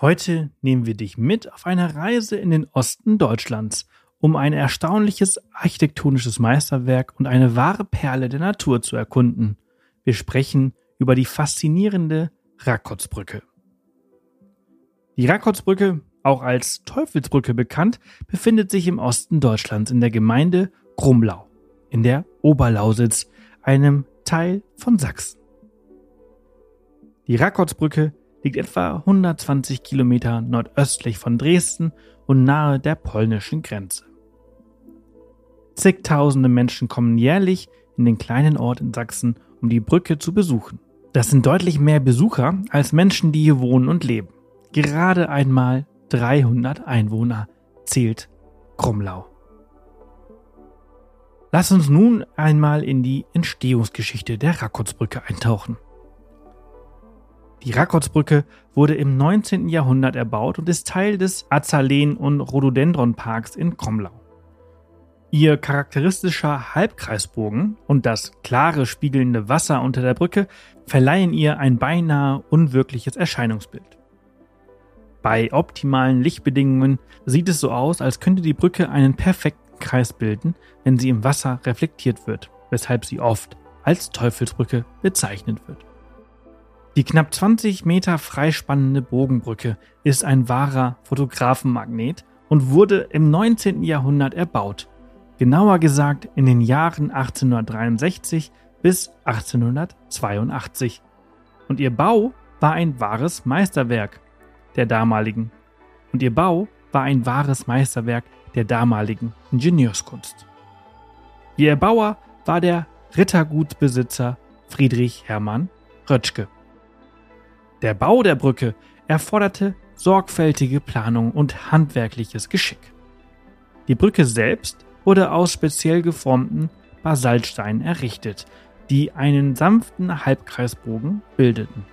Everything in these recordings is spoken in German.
Heute nehmen wir dich mit auf eine Reise in den Osten Deutschlands, um ein erstaunliches architektonisches Meisterwerk und eine wahre Perle der Natur zu erkunden. Wir sprechen über die faszinierende Rakotsbrücke. Die Rakotsbrücke, auch als Teufelsbrücke bekannt, befindet sich im Osten Deutschlands in der Gemeinde Grumlau, in der Oberlausitz, einem Teil von Sachsen. Die Rakotsbrücke liegt etwa 120 Kilometer nordöstlich von Dresden und nahe der polnischen Grenze. Zigtausende Menschen kommen jährlich in den kleinen Ort in Sachsen, um die Brücke zu besuchen. Das sind deutlich mehr Besucher als Menschen, die hier wohnen und leben. Gerade einmal 300 Einwohner zählt Krumlau. Lass uns nun einmal in die Entstehungsgeschichte der Rakotsbrücke eintauchen. Die Rakotsbrücke wurde im 19. Jahrhundert erbaut und ist Teil des Azaleen- und Rhododendronparks in Kromlau. Ihr charakteristischer Halbkreisbogen und das klare spiegelnde Wasser unter der Brücke verleihen ihr ein beinahe unwirkliches Erscheinungsbild. Bei optimalen Lichtbedingungen sieht es so aus, als könnte die Brücke einen perfekten Kreis bilden, wenn sie im Wasser reflektiert wird, weshalb sie oft als Teufelsbrücke bezeichnet wird. Die knapp 20 Meter freispannende Bogenbrücke ist ein wahrer Fotografenmagnet und wurde im 19. Jahrhundert erbaut. Genauer gesagt in den Jahren 1863 bis 1882. Und ihr Bau war ein wahres Meisterwerk der damaligen. Und ihr Bau war ein wahres Meisterwerk der damaligen Ingenieurskunst. Ihr Erbauer war der Rittergutsbesitzer Friedrich Hermann Rötschke. Der Bau der Brücke erforderte sorgfältige Planung und handwerkliches Geschick. Die Brücke selbst wurde aus speziell geformten Basaltsteinen errichtet, die einen sanften Halbkreisbogen bildeten.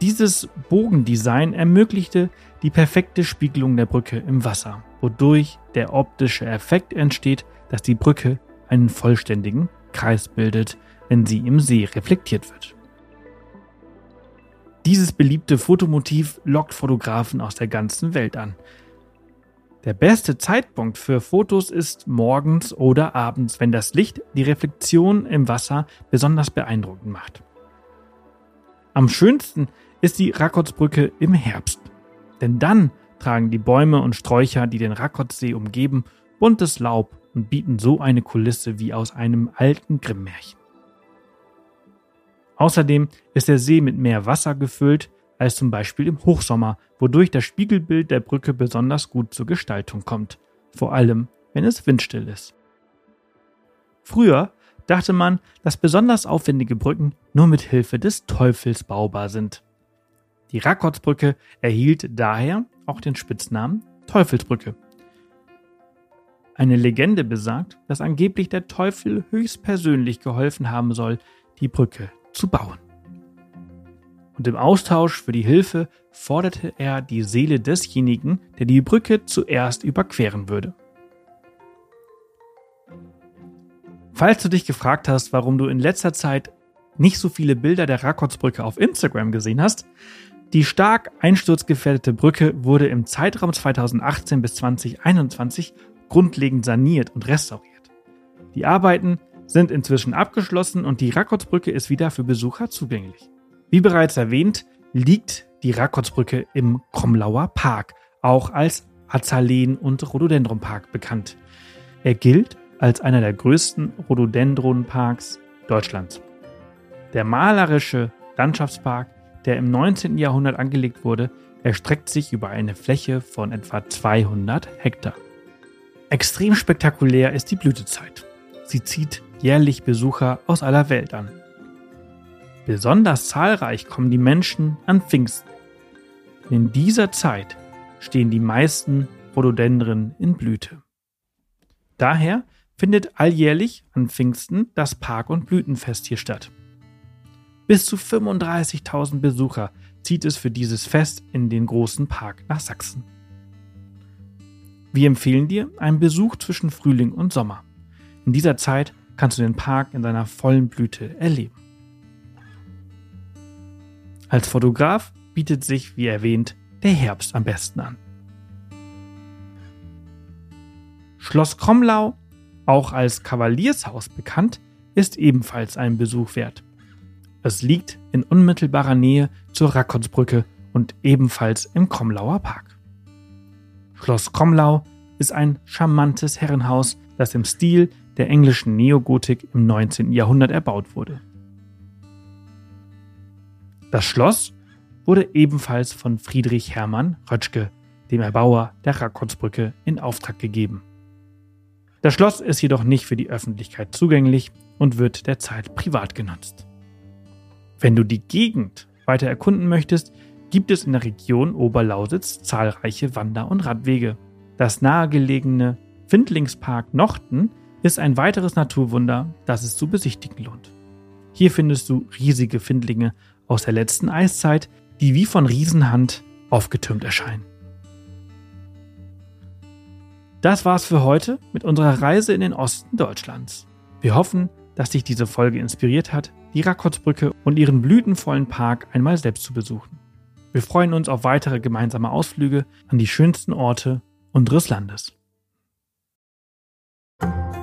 Dieses Bogendesign ermöglichte die perfekte Spiegelung der Brücke im Wasser, wodurch der optische Effekt entsteht, dass die Brücke einen vollständigen Kreis bildet, wenn sie im See reflektiert wird. Dieses beliebte Fotomotiv lockt Fotografen aus der ganzen Welt an. Der beste Zeitpunkt für Fotos ist morgens oder abends, wenn das Licht die Reflexion im Wasser besonders beeindruckend macht. Am schönsten ist die Rakotsbrücke im Herbst, denn dann tragen die Bäume und Sträucher, die den Rakotsee umgeben, buntes Laub und bieten so eine Kulisse wie aus einem alten Grimm-Märchen. Außerdem ist der See mit mehr Wasser gefüllt als zum Beispiel im Hochsommer, wodurch das Spiegelbild der Brücke besonders gut zur Gestaltung kommt, vor allem wenn es windstill ist. Früher dachte man, dass besonders aufwendige Brücken nur mit Hilfe des Teufels baubar sind. Die Rakotsbrücke erhielt daher auch den Spitznamen Teufelsbrücke. Eine Legende besagt, dass angeblich der Teufel höchstpersönlich geholfen haben soll, die Brücke zu bauen. Und im Austausch für die Hilfe forderte er die Seele desjenigen, der die Brücke zuerst überqueren würde. Falls du dich gefragt hast, warum du in letzter Zeit nicht so viele Bilder der Rakotsbrücke auf Instagram gesehen hast, die stark einsturzgefährdete Brücke wurde im Zeitraum 2018 bis 2021 grundlegend saniert und restauriert. Die Arbeiten sind inzwischen abgeschlossen und die Rakotsbrücke ist wieder für Besucher zugänglich. Wie bereits erwähnt, liegt die Rakotsbrücke im Kromlauer Park, auch als Azaleen- und Rhododendronpark bekannt. Er gilt als einer der größten Rhododendronparks Deutschlands. Der malerische Landschaftspark, der im 19. Jahrhundert angelegt wurde, erstreckt sich über eine Fläche von etwa 200 Hektar. Extrem spektakulär ist die Blütezeit. Sie zieht jährlich Besucher aus aller Welt an. Besonders zahlreich kommen die Menschen an Pfingsten. In dieser Zeit stehen die meisten Rhododendren in Blüte. Daher findet alljährlich an Pfingsten das Park- und Blütenfest hier statt. Bis zu 35.000 Besucher zieht es für dieses Fest in den großen Park nach Sachsen. Wir empfehlen dir einen Besuch zwischen Frühling und Sommer. In dieser Zeit kannst du den Park in seiner vollen Blüte erleben. Als Fotograf bietet sich, wie erwähnt, der Herbst am besten an. Schloss Kromlau, auch als Kavaliershaus bekannt, ist ebenfalls einen Besuch wert. Es liegt in unmittelbarer Nähe zur Rakotsbrücke und ebenfalls im Kromlauer Park. Schloss Kromlau ist ein charmantes Herrenhaus, das im Stil der englischen Neogotik im 19. Jahrhundert erbaut wurde. Das Schloss wurde ebenfalls von Friedrich Hermann Rötschke, dem Erbauer der Rakotsbrücke, in Auftrag gegeben. Das Schloss ist jedoch nicht für die Öffentlichkeit zugänglich und wird derzeit privat genutzt. Wenn du die Gegend weiter erkunden möchtest, gibt es in der Region Oberlausitz zahlreiche Wander- und Radwege. Das nahegelegene Findlingspark Nochten ist ein weiteres Naturwunder, das es zu besichtigen lohnt. Hier findest du riesige Findlinge aus der letzten Eiszeit, die wie von Riesenhand aufgetürmt erscheinen. Das war's für heute mit unserer Reise in den Osten Deutschlands. Wir hoffen, dass dich diese Folge inspiriert hat, die Rakotsbrücke und ihren blütenvollen Park einmal selbst zu besuchen. Wir freuen uns auf weitere gemeinsame Ausflüge an die schönsten Orte unseres Landes.